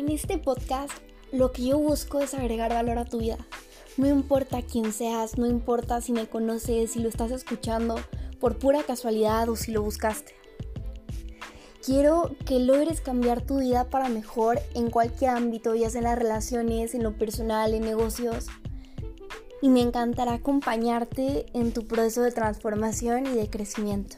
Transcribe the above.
En este podcast lo que yo busco es agregar valor a tu vida. No importa quién seas, no importa si me conoces, si lo estás escuchando por pura casualidad o si lo buscaste. Quiero que logres cambiar tu vida para mejor en cualquier ámbito, ya sea en las relaciones, en lo personal, en negocios. Y me encantará acompañarte en tu proceso de transformación y de crecimiento.